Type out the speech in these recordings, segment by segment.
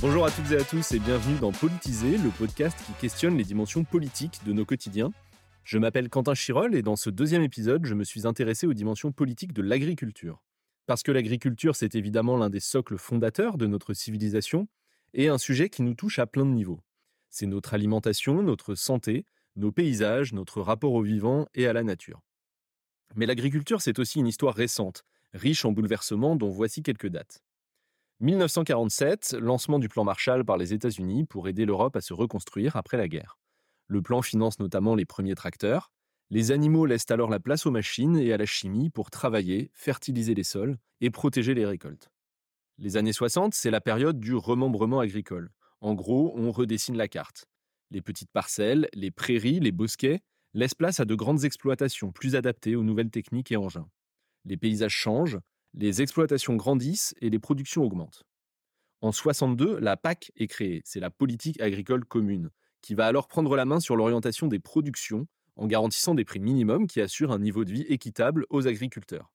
Bonjour à toutes et à tous et bienvenue dans Politiser, le podcast qui questionne les dimensions politiques de nos quotidiens. Je m'appelle Quentin Chirol et dans ce deuxième épisode, je me suis intéressé aux dimensions politiques de l'agriculture. Parce que l'agriculture, c'est évidemment l'un des socles fondateurs de notre civilisation et un sujet qui nous touche à plein de niveaux. C'est notre alimentation, notre santé, nos paysages, notre rapport au vivant et à la nature. Mais l'agriculture, c'est aussi une histoire récente, riche en bouleversements dont voici quelques dates. 1947, lancement du plan Marshall par les États-Unis pour aider l'Europe à se reconstruire après la guerre. Le plan finance notamment les premiers tracteurs. Les animaux laissent alors la place aux machines et à la chimie pour travailler, fertiliser les sols et protéger les récoltes. Les années 60, c'est la période du remembrement agricole. En gros, on redessine la carte. Les petites parcelles, les prairies, les bosquets laissent place à de grandes exploitations plus adaptées aux nouvelles techniques et engins. Les paysages changent, les exploitations grandissent et les productions augmentent. En 62, la PAC est créée, c'est la politique agricole commune, qui va alors prendre la main sur l'orientation des productions en garantissant des prix minimums qui assurent un niveau de vie équitable aux agriculteurs.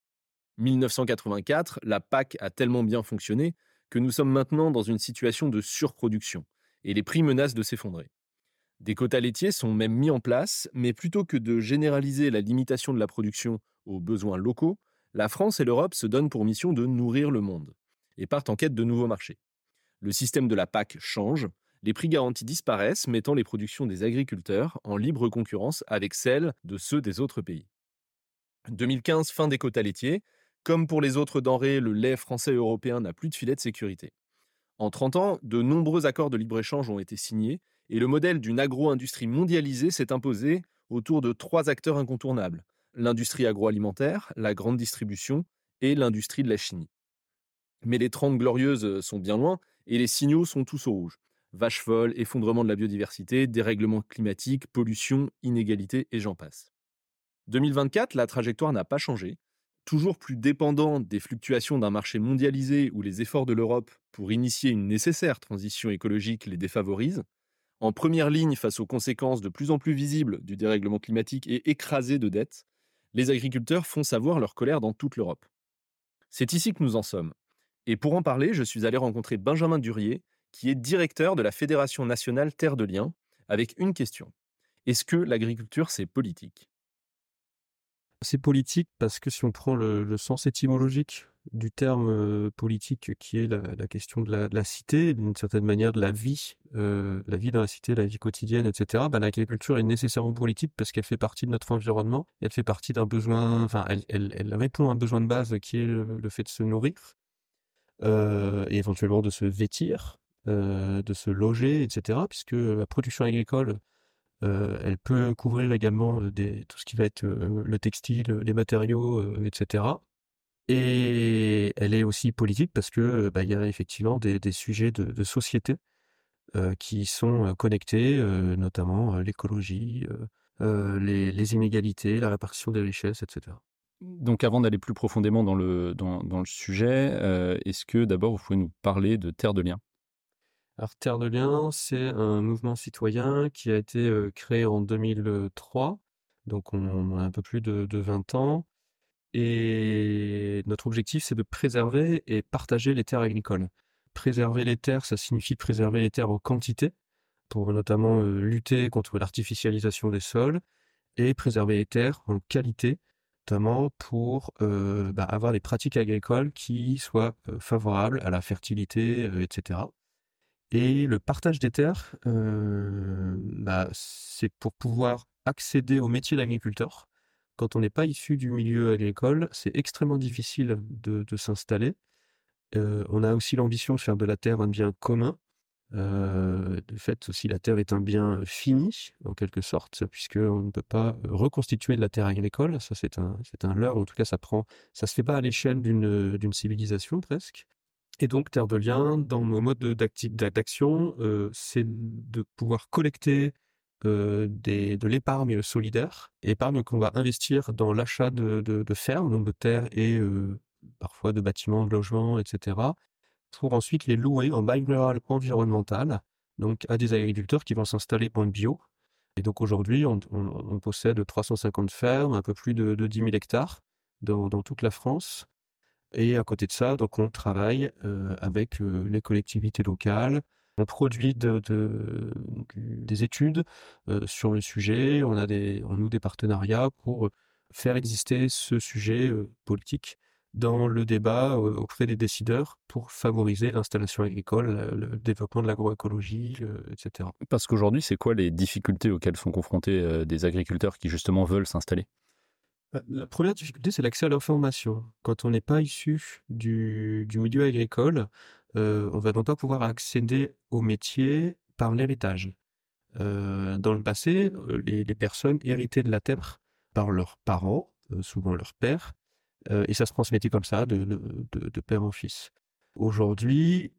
1984, la PAC a tellement bien fonctionné que nous sommes maintenant dans une situation de surproduction et les prix menacent de s'effondrer. Des quotas laitiers sont même mis en place, mais plutôt que de généraliser la limitation de la production aux besoins locaux, la France et l'Europe se donnent pour mission de nourrir le monde et partent en quête de nouveaux marchés. Le système de la PAC change, les prix garantis disparaissent, mettant les productions des agriculteurs en libre concurrence avec celles de ceux des autres pays. 2015, fin des quotas laitiers. Comme pour les autres denrées, le lait français et européen n'a plus de filet de sécurité. En 30 ans, de nombreux accords de libre-échange ont été signés et le modèle d'une agro-industrie mondialisée s'est imposé autour de trois acteurs incontournables l'industrie agroalimentaire, la grande distribution et l'industrie de la chimie. Mais les 30 glorieuses sont bien loin et les signaux sont tous au rouge. Vache folle, effondrement de la biodiversité, dérèglement climatique, pollution, inégalité et j'en passe. 2024, la trajectoire n'a pas changé. Toujours plus dépendant des fluctuations d'un marché mondialisé où les efforts de l'Europe pour initier une nécessaire transition écologique les défavorisent, en première ligne face aux conséquences de plus en plus visibles du dérèglement climatique et écrasés de dettes, les agriculteurs font savoir leur colère dans toute l'Europe. C'est ici que nous en sommes. Et pour en parler, je suis allé rencontrer Benjamin Durier, qui est directeur de la Fédération nationale Terre de Liens, avec une question. Est-ce que l'agriculture, c'est politique? C'est politique parce que si on prend le, sens étymologique du terme politique qui est la, question de la, cité, d'une certaine manière de la vie, la vie dans la cité, la vie quotidienne, etc. Bah, l'agriculture est nécessairement politique parce qu'elle fait partie de notre environnement, elle fait partie d'un besoin, enfin elle, répond à un besoin de base qui est le, fait de se nourrir et éventuellement de se vêtir, de se loger, etc. Puisque la production agricole elle peut couvrir également tout ce qui va être le textile, les matériaux, etc. Et elle est aussi politique parce que bah, il y a effectivement des, des sujets de, de société euh, qui sont connectés, euh, notamment l'écologie, les, les, inégalités, la répartition des richesses, etc. Donc avant d'aller plus profondément dans le, dans, dans le sujet, est-ce que d'abord vous pouvez nous parler de Terre de Liens? Alors Terre de Liens, c'est un mouvement citoyen qui a été créé en 2003, donc on, on a un peu plus de, de 20 ans et notre objectif, c'est de préserver et partager les terres agricoles. Préserver les terres, ça signifie préserver les terres en quantité, pour notamment euh, lutter contre l'artificialisation des sols, et préserver les terres en qualité, notamment pour euh, bah, avoir des pratiques agricoles qui soient euh, favorables à la fertilité, etc. Et le partage des terres, bah, c'est pour pouvoir accéder au métier d'agriculteur quand on n'est pas issu du milieu agricole, c'est extrêmement difficile de, s'installer. Euh, on a aussi l'ambition de faire de la terre un bien commun. Euh, de fait, aussi la terre est un bien fini, en quelque sorte, puisqu'on ne peut pas reconstituer de la terre agricole. Ça, c'est un, c'est un leurre. En tout cas, ça prend, ça se fait pas à l'échelle d'une, d'une civilisation presque. Et donc, Terre de Liens, dans nos modes d'action, euh, c'est de pouvoir collecter euh, de l'épargne solidaire, épargne qu'on va investir dans l'achat de, de, fermes, donc de terres et euh, parfois de bâtiments, de logements, etc., pour ensuite les louer en bail rural environnemental, donc à des agriculteurs qui vont s'installer en bio. Et donc aujourd'hui, on, possède 350 fermes, un peu plus de, de 10 000 hectares dans, dans toute la France. Et à côté de ça, donc on travaille avec les collectivités locales. On produit de, des études sur le sujet. On a des, on noue des partenariats pour faire exister ce sujet politique dans le débat auprès des décideurs pour favoriser l'installation agricole, le développement de l'agroécologie, etc. Parce qu'aujourd'hui, c'est quoi les difficultés auxquelles sont confrontés des agriculteurs qui justement veulent s'installer? Bah, la première difficulté, c'est l'accès à l'information. Quand on n'est pas issu du, milieu agricole, euh, on va donc pas pouvoir accéder au métier par l'héritage. Euh, dans le passé, euh, les, personnes héritaient de la terre par leurs parents, souvent leur père, et ça se transmettait comme ça de, père en fils. Aujourd'hui,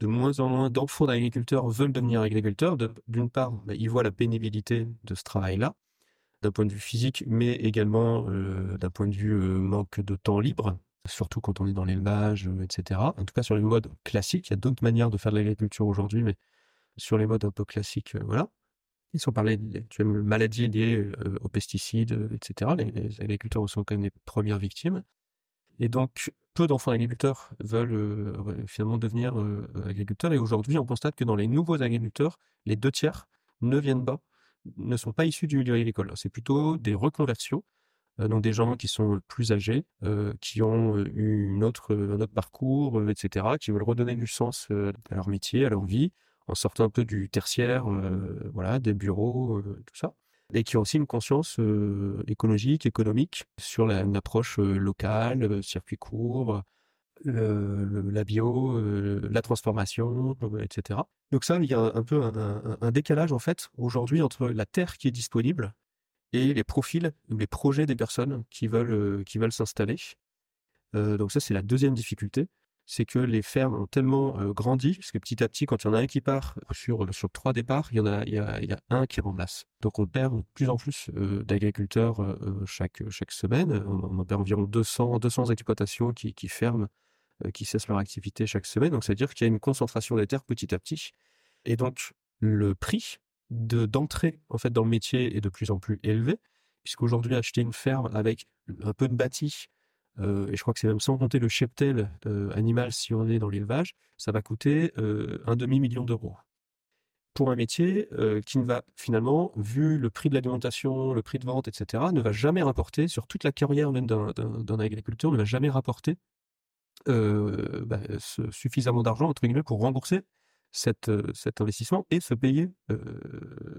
de moins en moins d'enfants d'agriculteurs veulent devenir agriculteurs. D'une part, bah, ils voient la pénibilité de ce travail-là, d'un point de vue physique, mais également d'un point de vue manque de temps libre, surtout quand on est dans l'élevage, euh, etc. En tout cas, sur les modes classiques, il y a d'autres manières de faire de l'agriculture aujourd'hui, mais sur les modes un peu classiques, voilà. Ils sont parlé de maladies liées aux pesticides, etc. Les, agriculteurs sont quand même les premières victimes. Et donc, peu d'enfants agriculteurs veulent finalement devenir agriculteurs. Et aujourd'hui, on constate que dans les nouveaux agriculteurs, les deux tiers ne viennent pas ne sont pas issus du milieu agricole. C'est plutôt des reconversions, euh, donc des gens qui sont plus âgés, euh, qui ont euh, eu une autre, un autre parcours, etc., qui veulent redonner du sens à leur métier, à leur vie, en sortant un peu du tertiaire, voilà, des bureaux, tout ça et qui ont aussi une conscience écologique, économique sur la, une approche locale, circuit court, la bio, la transformation, etc. Donc ça, il y a un, peu un, décalage en fait aujourd'hui entre la terre qui est disponible et les profils, les projets des personnes qui veulent, qui veulent s'installer. donc ça, c'est la deuxième difficulté, c'est que les fermes ont tellement grandi, parce que petit à petit, quand il y en a un qui part sur, sur trois départs, il y en a, y a, un qui remplace. Donc on perd de plus en plus d'agriculteurs chaque, chaque semaine. On, perd environ 200, 200 exploitations qui, qui ferment euh, qui cessent leur activité chaque semaine. Donc, c'est-à-dire qu'il y a une concentration des terres petit à petit. Et donc, le prix de, d'entrée en fait, dans le métier est de plus en plus élevé, puisqu'aujourd'hui, acheter une ferme avec un peu de bâti, euh, et je crois que c'est même sans compter le cheptel euh, animal si on est dans l'élevage, ça va coûter un demi-million d'euros. Pour un métier qui ne va finalement, vu le prix de l'alimentation, le prix de vente, etc., ne va jamais rapporter, sur toute la carrière même d'un, agriculteur, ne va jamais rapporter euh, bah, suffisamment d'argent entre guillemets pour rembourser cet investissement et se payer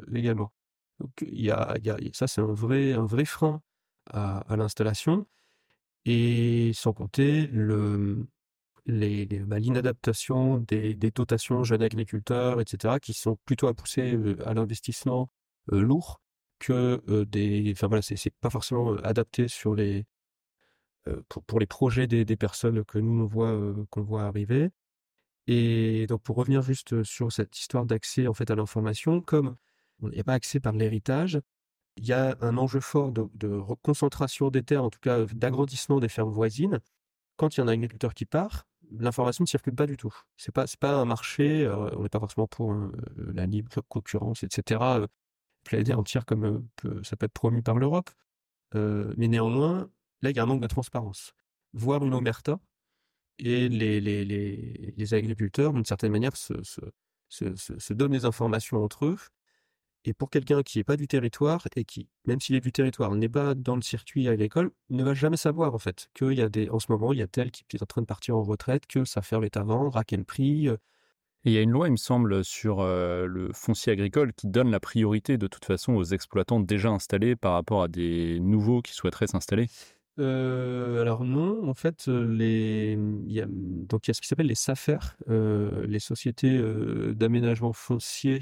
légalement. Donc il y a, ça c'est un vrai un vrai frein à, l'installation et sans compter le bah, l'inadaptation des, dotations jeunes agriculteurs, etc., qui sont plutôt à pousser à l'investissement lourd que des. Enfin voilà, c'est pas forcément adapté sur les, euh, pour, les projets des, personnes que nous on voit, qu'on voit arriver. Et donc pour revenir juste euh, sur cette histoire d'accès en fait à l'information, comme il n'y a pas accès par l'héritage, il y a un enjeu fort de, de concentration des terres, en tout cas d'agrandissement des fermes voisines. Quand il y a un agriculteur qui part, l'information ne circule pas du tout. C'est pas pas un marché. on n'est pas forcément pour la libre concurrence, etc. Plaider entière comme ça peut être promu par l'Europe. mais néanmoins, Là, il y a un manque de transparence. Voir une omerta et les, les, les, les agriculteurs, d'une certaine manière, se, se, se, se, donnent des informations entre eux. Et pour quelqu'un qui n'est pas du territoire et qui, même s'il est du territoire, n'est pas dans le circuit agricole, ne va jamais savoir en fait qu'il y a des, en ce moment, il y a tel qui est en train de partir en retraite, que sa ferme est à vendre, à quel prix. Euh. il y a une loi, il me semble, sur euh, le foncier agricole qui donne la priorité de toute façon aux exploitants déjà installés par rapport à des nouveaux qui souhaiteraient s'installer. Euh, alors non, en fait, euh, les, il y a, donc il y a ce qui s'appelle les SAFER, euh, les sociétés d'aménagement foncier,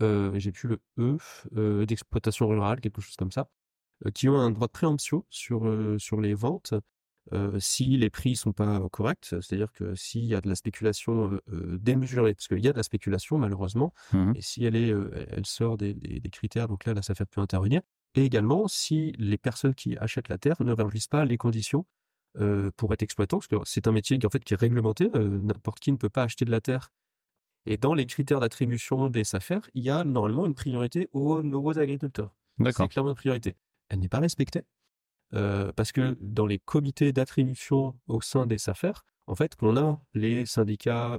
j'ai plus le E, d'exploitation rurale, quelque chose comme ça, qui ont un droit de préemption sur, sur les ventes si les prix sont pas corrects, c'est-à-dire que s'il y a de la spéculation démesurée, parce qu'il y a de la spéculation malheureusement, mmh et si elle est, elle sort des, des, des critères, donc là la SAFER peut intervenir. Et également, si les personnes qui achètent la terre ne remplissent pas les conditions pour être exploitant, parce que c'est un métier qui, en fait, qui est réglementé, n'importe qui ne peut pas acheter de la terre. Et dans les critères d'attribution des SAFER, il y a normalement une priorité aux nouveaux agriculteurs. C'est clairement une priorité. Elle n'est pas respectée. parce que dans les comités d'attribution au sein des SAFER, en fait, on a les syndicats,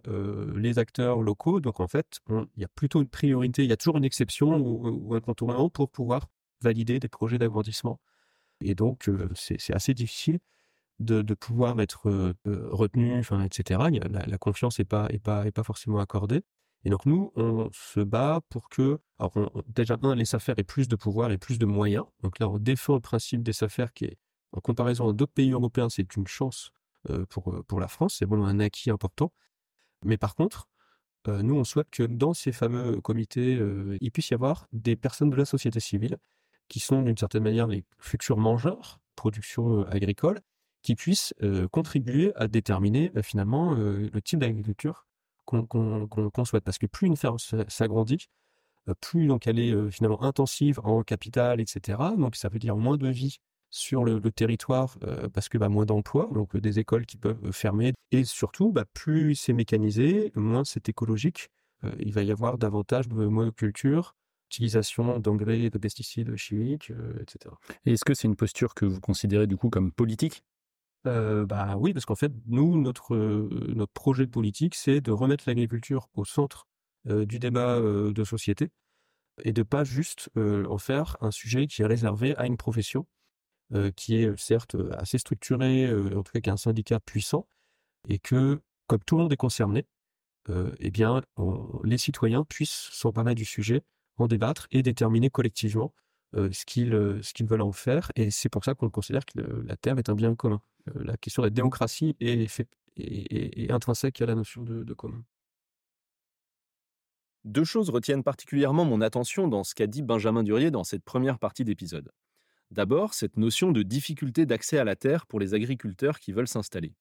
les acteurs locaux. Donc, en fait, il y a plutôt une priorité, il y a toujours une exception ou, un contournement pour pouvoir valider des projets d'agrandissement. Et donc, c'est assez difficile de, pouvoir être retenu, enfin, etc. La, confiance n'est pas, est pas, est pas forcément accordée. Et donc, nous, on se bat pour que, alors, déjà, un, les SAFER aient plus de pouvoir et plus de moyens. Donc là, on défend le principe des SAFER qui est, en comparaison à d'autres pays européens, c'est une chance pour, pour la France. C'est vraiment un acquis important. Mais par contre, nous, on souhaite que dans ces fameux comités, il puisse y avoir des personnes de la société civile qui sont d'une certaine manière les futurs mangeurs, production agricole, qui puissent contribuer à déterminer finalement le type d'agriculture qu'on souhaite. Parce que plus une ferme s'agrandit, plus donc elle est finalement intensive en capital, etc. Donc ça veut dire moins de vie sur le, territoire parce que bah, moins d'emplois, donc des écoles qui peuvent fermer. Et surtout, bah, plus c'est mécanisé, moins c'est écologique. il va y avoir davantage de monoculture, utilisation d'engrais, de pesticides chimiques, etc. Et est-ce que c'est une posture que vous considérez du coup comme politique? Bah oui, parce qu'en fait, nous, notre, notre projet politique, c'est de remettre l'agriculture au centre du débat de société et de pas juste en faire un sujet qui est réservé à une profession qui est certes assez structurée, en tout cas qui a un syndicat puissant, et que, comme tout le monde est concerné, eh bien, les citoyens puissent s'emparer du sujet, en débattre et déterminer collectivement ce qu'ils ce qu'ils veulent en faire. Et c'est pour ça qu'on considère que la terre est un bien commun. la question de la démocratie est, intrinsèque à la notion de, de, commun. Deux choses retiennent particulièrement mon attention dans ce qu'a dit Benjamin Durier dans cette première partie d'épisode. D'abord, cette notion de difficulté d'accès à la terre pour les agriculteurs qui veulent s'installer.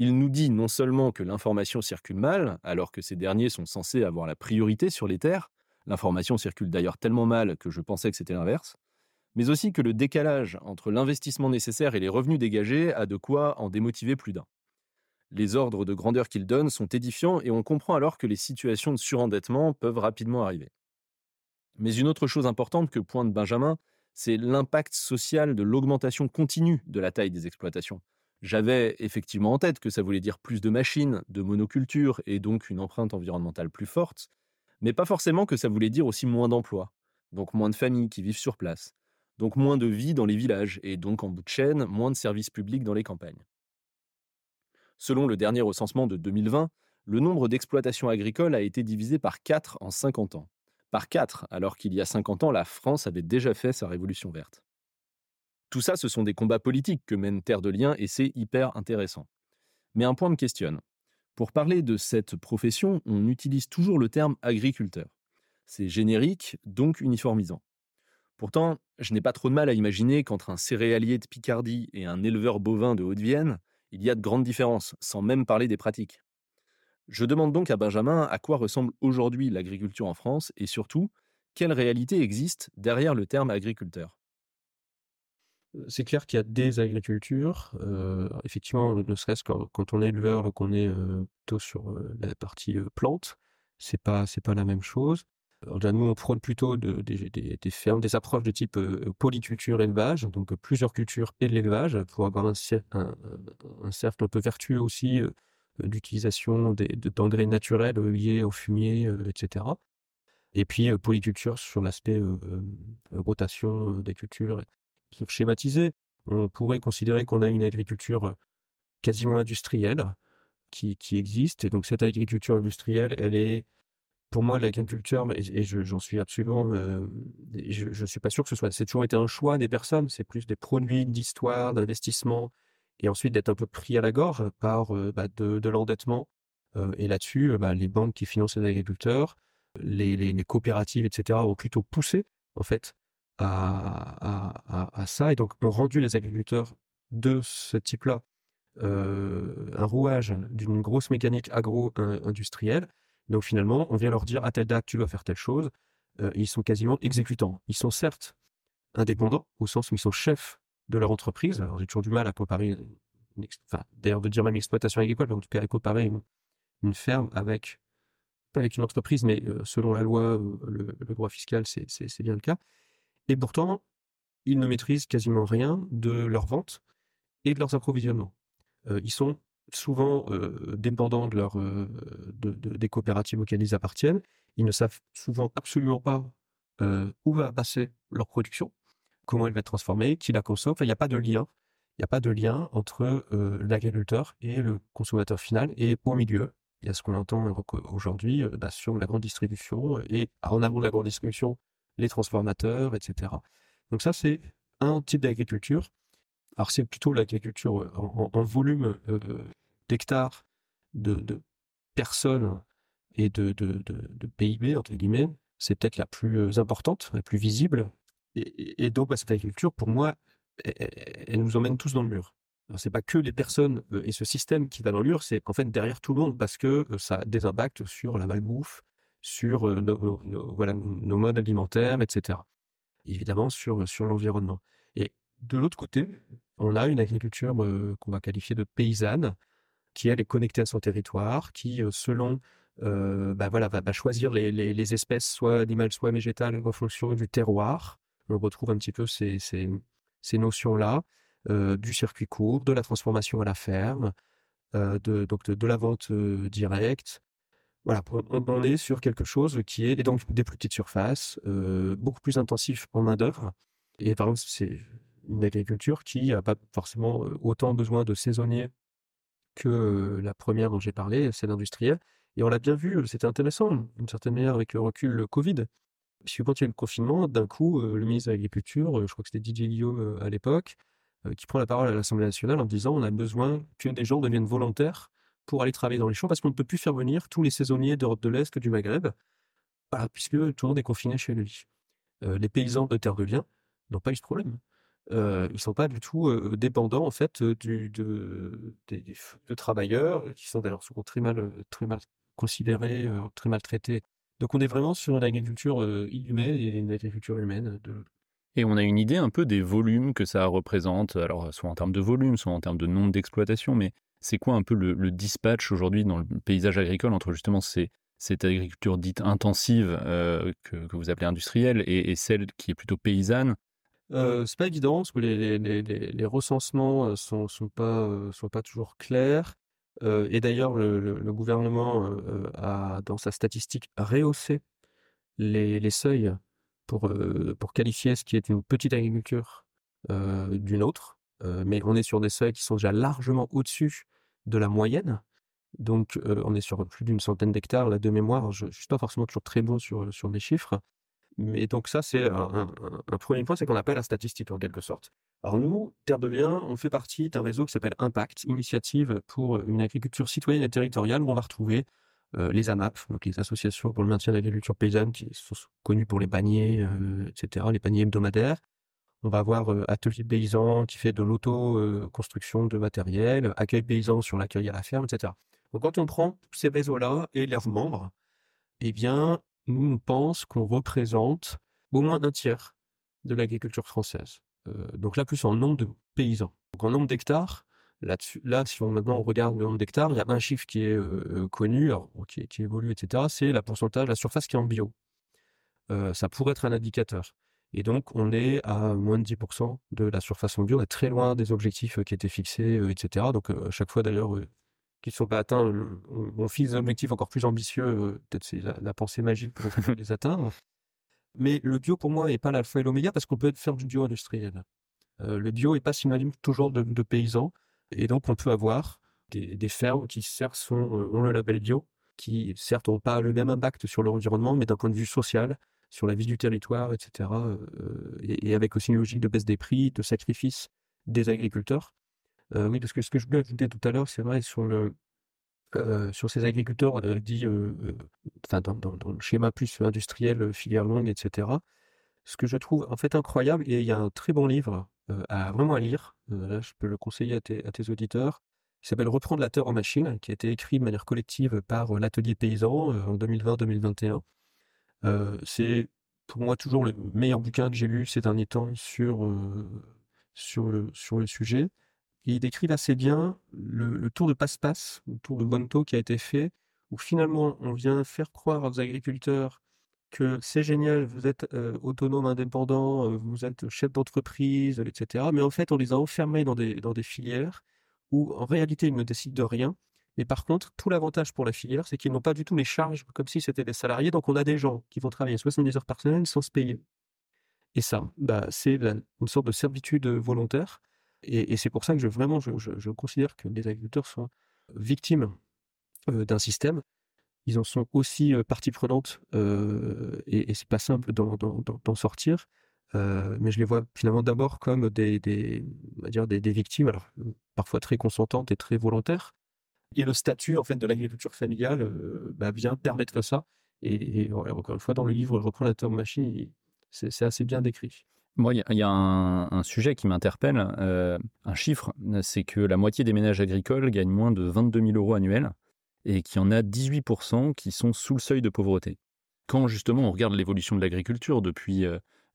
Il nous dit non seulement que l'information circule mal, alors que ces derniers sont censés avoir la priorité sur les terres, L'information circule d'ailleurs tellement mal que je pensais que c'était l'inverse. Mais aussi que le décalage entre l'investissement nécessaire et les revenus dégagés a de quoi en démotiver plus d'un. Les ordres de grandeur qu'il donne sont édifiants et on comprend alors que les situations de surendettement peuvent rapidement arriver. Mais une autre chose importante que pointe Benjamin, c'est l'impact social de l'augmentation continue de la taille des exploitations. J'avais effectivement en tête que ça voulait dire plus de machines, de monoculture et donc une empreinte environnementale plus forte, mais pas forcément que ça voulait dire aussi moins d'emplois, donc moins de familles qui vivent sur place, donc moins de vie dans les villages, et donc en bout de chaîne, moins de services publics dans les campagnes. Selon le dernier recensement de 2020, le nombre d'exploitations agricoles a été divisé par 4 en 50 ans. Par 4, alors qu'il y a 50 ans, la France avait déjà fait sa révolution verte. Tout ça, ce sont des combats politiques que mène Terre de Liens et c'est hyper intéressant. Mais un point me questionne. Pour parler de cette profession, on utilise toujours le terme agriculteur. C'est générique, donc uniformisant. Pourtant, je n'ai pas trop de mal à imaginer qu'entre un céréalier de Picardie et un éleveur bovin de Haute-Vienne, il y a de grandes différences, sans même parler des pratiques. Je demande donc à Benjamin à quoi ressemble aujourd'hui l'agriculture en France et surtout, quelle réalité existe derrière le terme agriculteur c'est clair qu'il y a des agricultures. effectivement, ne serait-ce que quand on est éleveur, qu'on est plutôt sur la partie plante, c'est pas c'est pas la même chose. nous, on prône plutôt des, fermes, des approches de type polyculture élevage, donc plusieurs cultures et l'élevage pour avoir un, cercle un peu vertueux aussi d'utilisation d'engrais naturels liés au fumier, etc. Et puis polyculture sur l'aspect rotation des cultures pour on pourrait considérer qu'on a une agriculture quasiment industrielle qui, existe. Et donc cette agriculture industrielle, elle est, pour moi, l'agriculture, et, j'en suis absolument, je ne suis pas sûr que ce soit, c'est toujours été un choix des personnes, c'est plus des produits d'histoire, d'investissement, et ensuite d'être un peu pris à la gorge par bah, de, l'endettement. et là-dessus, bah, les banques qui financent les agriculteurs, les, les, coopératives, etc., ont plutôt poussé, en fait, à, ça et donc ont rendu les agriculteurs de ce type-là euh, un rouage d'une grosse mécanique agro-industrielle. Donc finalement, on vient leur dire à telle date, tu dois faire telle chose. Euh, ils sont quasiment exécutants. Ils sont certes indépendants, au sens où ils sont chefs de leur entreprise. Alors j'ai toujours du mal à comparer, enfin d'ailleurs de dire même exploitation agricole, mais en tout cas à comparer une, ferme avec, avec une entreprise, mais euh, selon la loi, le, le droit fiscal, c'est bien le cas. Et pourtant, ils ne maîtrisent quasiment rien de leur vente et de leurs approvisionnements. ils sont souvent dépendants de leur, des coopératives auxquelles ils appartiennent. Ils ne savent souvent absolument pas où va passer leur production, comment elle va être transformée, qui la consomme. il n'y a pas de lien. Il n'y a pas de lien entre l'agriculteur et le consommateur final. Et au milieu, il y a ce qu'on entend aujourd'hui bah, sur la grande distribution et en amont de la grande distribution, les transformateurs, etc. Donc ça, c'est un type d'agriculture. Alors c'est plutôt l'agriculture en, volume d'hectares, de, personnes et de, PIB, entre guillemets. C'est peut-être la plus importante, la plus visible. Et, donc, bah, cette agriculture, pour moi, elle, nous emmène tous dans le mur. Ce n'est pas que les personnes et ce système qui va dans le mur, c'est en fait derrière tout le monde parce que ça a des impacts sur la malbouffe, sur nos, voilà, nos modes alimentaires, etc. évidemment sur, sur l'environnement. Et de l'autre côté, on a une agriculture qu'on va qualifier de paysanne, qui elle est connectée à son territoire, qui selon bah, voilà, va, choisir les, les, espèces, soit animales, soit végétales, en fonction du terroir. On retrouve un petit peu ces, ces, ces notions-là, du circuit court, de la transformation à la ferme, de, donc de, la vente directe. Voilà, on, est sur quelque chose qui est donc des plus petites surfaces, beaucoup plus intensif en main-d'œuvre. Et par exemple, c'est une agriculture qui n'a pas forcément autant besoin de saisonniers que la première dont j'ai parlé, celle industrielle. Et on l'a bien vu, c'était intéressant, d'une certaine manière, avec le recul, Covid. Puisque quand il y a eu le confinement, d'un coup, le ministre de l'Agriculture, je crois que c'était Didier Guillaume à l'époque, qui prend la parole à l'Assemblée nationale en disant on a besoin que des gens deviennent volontaires pour aller travailler dans les champs parce qu'on ne peut plus faire venir tous les saisonniers d'Europe de l'Est du Maghreb, puisque tout le monde est confiné chez lui. les paysans de Terre de Liens n'ont pas eu ce problème. ils ne sont pas du tout dépendants en fait du, de, de, travailleurs qui sont d'ailleurs souvent très mal, très mal considérés, très maltraités donc on est vraiment sur une agriculture inhumaine et une agriculture humaine. Et on a une idée un peu des volumes que ça représente, alors soit en termes de volume, soit en termes de nombre d'exploitations, mais c'est quoi un peu le, dispatch aujourd'hui dans le paysage agricole entre justement cette agriculture dite intensive que, vous appelez industrielle et, celle qui est plutôt paysanne? Euh, c'est pas évident parce que les, recensements sont, sont, pas, sont pas toujours clairs et d'ailleurs, le, gouvernement a, dans sa statistique, rehaussé les, seuils pour, pour qualifier ce qui est une petite agriculture d'une autre. Mais on est sur des seuils qui sont déjà largement au-dessus de la moyenne. Donc, on est sur plus d'une centaine d'hectares, là, de mémoire. Je ne suis pas forcément toujours très bon sur, sur les chiffres. Mais donc ça, c'est un, premier point, c'est qu'on appelle la statistique en quelque sorte. Alors nous, Terre de Liens, on fait partie d'un réseau qui s'appelle Impact, Initiative pour une agriculture citoyenne et territoriale, où on va retrouver les AMAP, donc les associations pour le maintien de l'agriculture paysanne, qui sont connues pour les paniers, etc., les paniers hebdomadaires. On va avoir Atelier Paysan qui fait de l'auto-construction de matériel, Accueil Paysan sur l'accueil à la ferme, etc. Donc quand on prend tous ces réseaux-là et leurs membres, eh bien, nous, on pense qu'on représente au moins un tiers de l'agriculture française. Donc là, plus en nombre de paysans. Donc en nombre d'hectares, là, si on maintenant on regarde le nombre d'hectares, il y a un chiffre qui est connu, qui, évolue, etc. C'est la pourcentage, la surface qui est en bio. Ça pourrait être un indicateur. Et donc, on est à moins de 10% de la surface en bio. On est très loin des objectifs qui étaient fixés, etc. Donc, à chaque fois, d'ailleurs, qui ne sont pas atteints, on, fixe des objectifs encore plus ambitieux. Peut-être c'est la, pensée magique pour les atteindre. Mais le bio, pour moi, n'est pas l'alpha et l'oméga parce qu'on peut faire du bio industriel. Euh, le bio n'est pas synonyme toujours de, paysans. Et donc, on peut avoir des, fermes qui, certes, euh, ont le label bio, qui, certes, n'ont pas le même impact sur l'environnement, mais d'un point de vue social, sur la vie du territoire, etc. Euh, et, avec aussi une logique de baisse des prix, de sacrifice des agriculteurs. oui, parce que ce que je voulais ajouter tout à l'heure, c'est vrai, sur le, euh, sur ces agriculteurs euh, euh, enfin, dans, le schéma plus industriel, filière longue, etc. Ce que je trouve en fait incroyable, et il y a un très bon livre à vraiment à lire, là je peux le conseiller à tes, auditeurs, qui s'appelle Reprendre la terre en machine, qui a été écrit de manière collective par l'atelier paysan en 2020-2021. C'est pour moi toujours le meilleur bouquin que j'ai lu ces derniers temps sur, sur, sur le sujet il décrit assez bien le, tour de passe-passe, le tour de Bonto qui a été fait, où finalement on vient faire croire aux agriculteurs que c'est génial, vous êtes autonome, indépendant, vous êtes chef d'entreprise, etc. Mais en fait, on les a enfermés dans des, dans des filières où en réalité, ils ne décident de rien. Mais par contre, tout l'avantage pour la filière, c'est qu'ils n'ont pas du tout les charges comme si c'était des salariés. Donc, on a des gens qui vont travailler 70 heures par semaine sans se payer. Et ça, bah, c'est une sorte de servitude volontaire. Et, c'est pour ça que je, vraiment, je, considère que les agriculteurs sont victimes d'un système. Ils en sont aussi partie prenante et, et c'est pas simple d'en sortir. mais je les vois finalement d'abord comme des, des, dire des, victimes, parfois très consentantes et très volontaires. Et le statut en fait de l'agriculture familiale bah, vient permettre ça. Et, encore une fois, dans le livre Reprends la machine, c'est assez bien décrit. Moi, il y, a un, sujet qui m'interpelle, un chiffre, c'est que la moitié des ménages agricoles gagnent moins de 22 000 euros annuels et qu'il y en a 18% qui sont sous le seuil de pauvreté. Quand justement on regarde l'évolution de l'agriculture depuis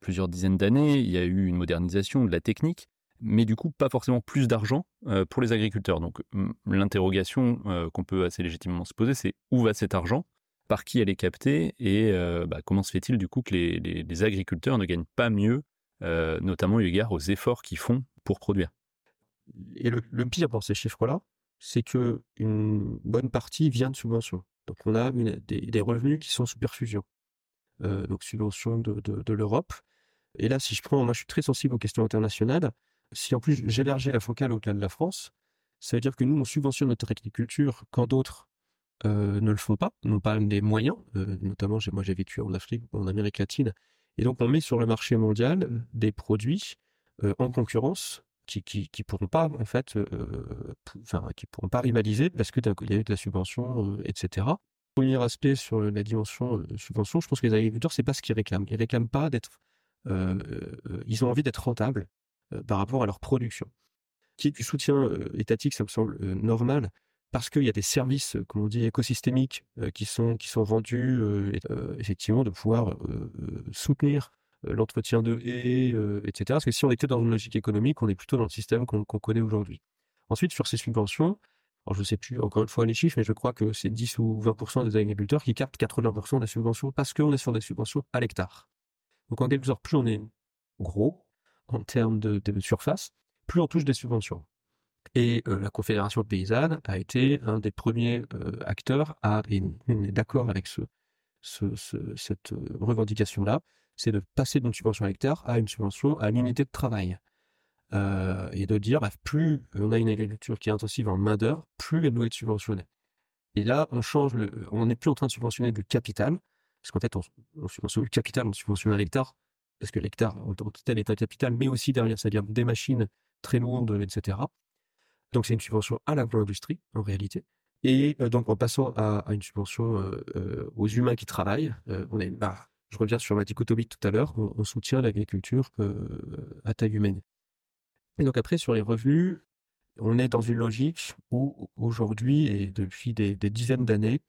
plusieurs dizaines d'années, il y a eu une modernisation de la technique, mais du coup pas forcément plus d'argent pour les agriculteurs. Donc l'interrogation qu'on peut assez légitimement se poser, c'est où va cet argent? Par qui elle est captée? Et bah, comment se fait-il du coup que les, agriculteurs ne gagnent pas mieux, notamment eu égard aux efforts qu'ils font pour produire? Et le, pire dans ces chiffres-là, c'est que une bonne partie vient de subventions. Donc on a des, revenus qui sont sous perfusion, donc subventions de, l'Europe. Et là, si je prends, moi je suis très sensible aux questions internationales. Si en plus j'élargis la focale au-delà de la France, ça veut dire que nous, on subventionne notre agriculture quand d'autres euh, ne le font pas, n'ont pas les moyens. Euh, notamment, moi j'ai vécu en Afrique, en Amérique latine, et donc on met sur le marché mondial des produits euh, en concurrence qui, qui, pourront pas en fait, enfin qui pourront pas rivaliser parce que il y a eu de la subvention, etc. Premier aspect sur la dimension subvention, je pense que les agriculteurs c'est pas ce qu'ils réclament. Ils réclament pas d'être, ils ont envie d'être rentables par rapport à leur production. Qui du soutien étatique, ça me semble normal parce qu'il y a des services, comme on dit, écosystémiques qui, sont, rendus, effectivement, de pouvoir soutenir l'entretien de haies, etc. Parce que si on était dans une logique économique, on est plutôt dans le système qu'on connaît aujourd'hui. Ensuite, sur ces subventions, je ne sais plus encore une fois les chiffres, mais je crois que c'est 10 ou 20% des agriculteurs qui captent 80% des subventions parce qu'on est sur des subventions à l'hectare. Donc en quelque sorte, plus on est gros en termes de surface, plus on touche des subventions. Et la Confédération paysanne a été un des premiers acteurs à, et on est d'accord avec ce, cette revendication-là, c'est de passer d'une subvention à l'hectare à une subvention à l'unité de travail. et de dire, bah, plus on a une agriculture qui est intensive en main-d'œuvre, plus elle doit être subventionnée. Et là, on change on n'est plus en train de subventionner du capital, parce qu'en fait, on, subventionne le capital, on subventionne l'hectare, parce que l'hectare en tant que tel est un capital, mais aussi derrière, c'est-à-dire des machines très lourdes, etc. Donc c'est une subvention à l'agro-industrie en réalité. Et euh, donc en passant à, une subvention euh, euh, aux humains qui travaillent, on est, je reviens sur ma dichotomie tout à l'heure, on, soutient l'agriculture à taille humaine. Et donc après sur les revenus, on est dans une logique où aujourd'hui et depuis des dizaines d'années,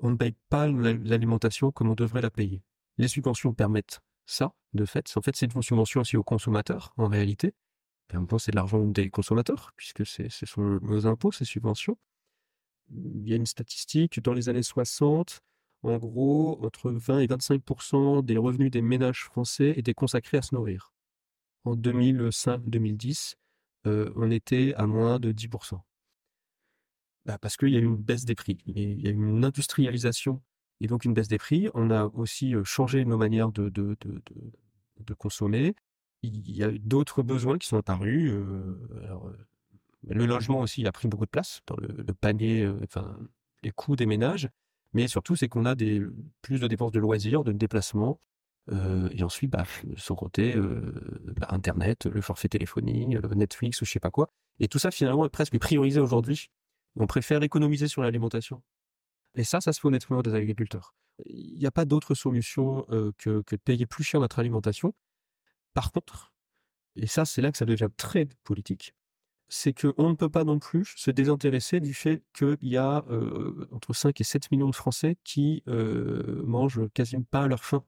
on ne paye pas l'alimentation comme on devrait la payer. Les subventions permettent ça, de fait. En fait, c'est une subvention aussi aux consommateurs, en réalité. Et en même temps, c'est de l'argent des consommateurs, puisque ce sont nos impôts, ces subventions. Il y a une statistique, dans les années 60, en gros, entre 20 et 25% des revenus des ménages français étaient consacrés à se nourrir. En 2005-2010, euh, on était à moins de 10% bah Parce qu'il y a eu une baisse des prix, il y a eu une industrialisation et donc une baisse des prix. On a aussi euh, changé nos manières de, consommer il y a d'autres besoins qui sont apparus. le logement aussi a pris beaucoup de place dans le, panier, enfin, les coûts des ménages. Mais surtout, c'est qu'on a plus de dépenses de loisirs, de déplacements. et ensuite, bah, sans compter bah, Internet, le forfait téléphonie, Netflix, je sais pas quoi. Et tout ça, finalement, est presque priorisé aujourd'hui. On préfère économiser sur l'alimentation. Et ça, ça se fait honnêtement des agriculteurs. Il n'y a pas d'autre solution que, de payer plus cher notre alimentation. Par contre, et ça c'est là que ça devient très politique, c'est qu'on ne peut pas non plus se désintéresser du fait qu'il y a entre 5 et 7 millions de Français qui mangent quasiment pas leur faim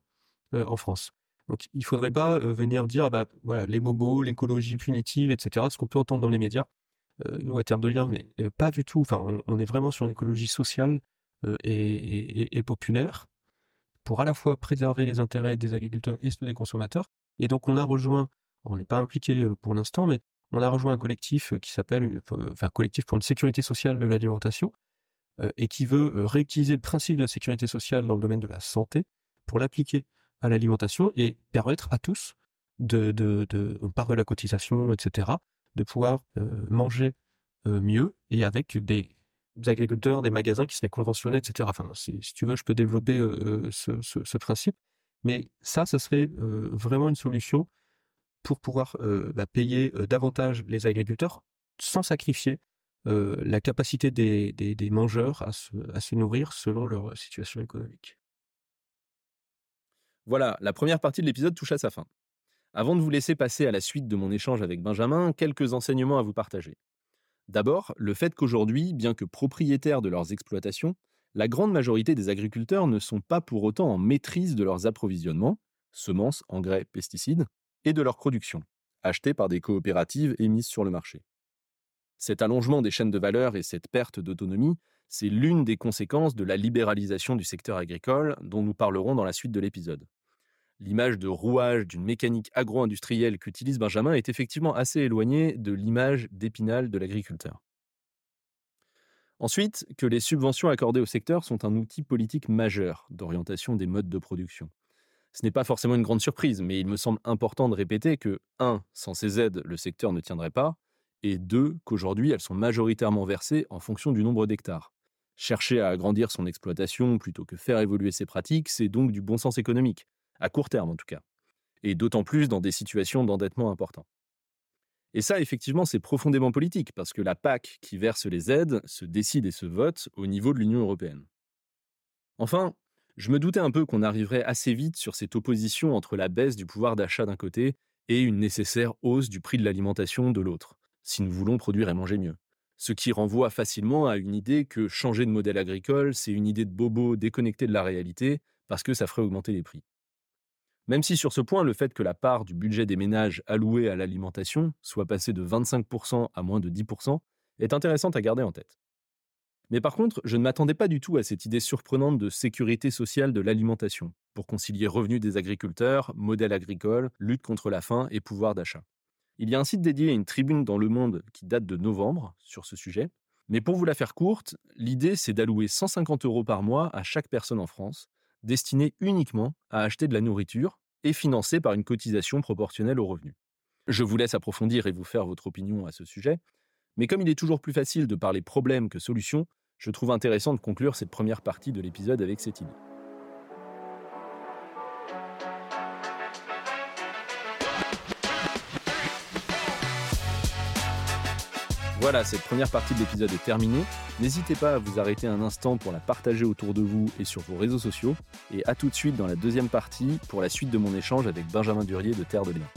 en France. Donc il ne faudrait pas venir dire ah bah voilà les bobos, l'écologie punitive, etc. Ce qu'on peut entendre dans les médias, nous à terme de lien, mais pas du tout. Enfin, on, est vraiment sur l'écologie sociale et, populaire pour à la fois préserver les intérêts des agriculteurs et ceux des consommateurs. Et donc, on a rejoint, on n'est pas impliqué pour l'instant, mais on a rejoint un collectif qui s'appelle, enfin, collectif pour une sécurité sociale de l'alimentation, et qui veut réutiliser le principe de la sécurité sociale dans le domaine de la santé pour l'appliquer à l'alimentation et permettre à tous de, de, de, par la cotisation, etc., de pouvoir manger mieux et avec des agriculteurs, des magasins qui seraient conventionnés, etc. Enfin, si, tu veux, je peux développer ce, principe. Mais ça, ce serait vraiment une solution pour pouvoir bah, payer davantage les agriculteurs sans sacrifier la capacité des, mangeurs à se nourrir selon leur situation économique. Voilà, la première partie de l'épisode touche à sa fin. Avant de vous laisser passer à la suite de mon échange avec Benjamin, quelques enseignements à vous partager. D'abord, le fait qu'aujourd'hui, bien que propriétaires de leurs exploitations, la grande majorité des agriculteurs ne sont pas pour autant en maîtrise de leurs approvisionnements, semences, engrais, pesticides, et de leur production, achetées par des coopératives et mises sur le marché. Cet allongement des chaînes de valeur et cette perte d'autonomie, c'est l'une des conséquences de la libéralisation du secteur agricole dont nous parlerons dans la suite de l'épisode. L'image de rouage d'une mécanique agro-industrielle qu'utilise Benjamin est effectivement assez éloignée de l'image d'épinal de l'agriculteur. Ensuite, que les subventions accordées au secteur sont un outil politique majeur d'orientation des modes de production. Ce n'est pas forcément une grande surprise, mais il me semble important de répéter que 1. Sans ces aides, le secteur ne tiendrait pas, et 2. Qu'aujourd'hui, elles sont majoritairement versées en fonction du nombre d'hectares. Chercher à agrandir son exploitation plutôt que faire évoluer ses pratiques, c'est donc du bon sens économique à court terme en tout cas, et d'autant plus dans des situations d'endettement important. Et ça, effectivement, c'est profondément politique, parce que la PAC qui verse les aides se décide et se vote au niveau de l'Union européenne. Enfin, je me doutais un peu qu'on arriverait assez vite sur cette opposition entre la baisse du pouvoir d'achat d'un côté et une nécessaire hausse du prix de l'alimentation de l'autre, si nous voulons produire et manger mieux. Ce qui renvoie facilement à une idée que changer de modèle agricole, c'est une idée de bobo déconnectée de la réalité, parce que ça ferait augmenter les prix. Même si sur ce point, le fait que la part du budget des ménages alloué à l'alimentation soit passée de 25% à moins de 10% est intéressante à garder en tête. Mais par contre, je ne m'attendais pas du tout à cette idée surprenante de sécurité sociale de l'alimentation, pour concilier revenus des agriculteurs, modèle agricole, lutte contre la faim et pouvoir d'achat. Il y a un site dédié à une tribune dans Le Monde qui date de novembre sur ce sujet, mais pour vous la faire courte, l'idée c'est d'allouer 150 euros par mois à chaque personne en France, destiné uniquement à acheter de la nourriture et financé par une cotisation proportionnelle aux revenus. Je vous laisse approfondir et vous faire votre opinion à ce sujet, mais comme il est toujours plus facile de parler problème que solution, je trouve intéressant de conclure cette première partie de l'épisode avec cette idée. Voilà, cette première partie de l'épisode est terminée. N'hésitez pas à vous arrêter un instant pour la partager autour de vous et sur vos réseaux sociaux. Et à tout de suite dans la deuxième partie pour la suite de mon échange avec Benjamin Durier de Terre de Liens.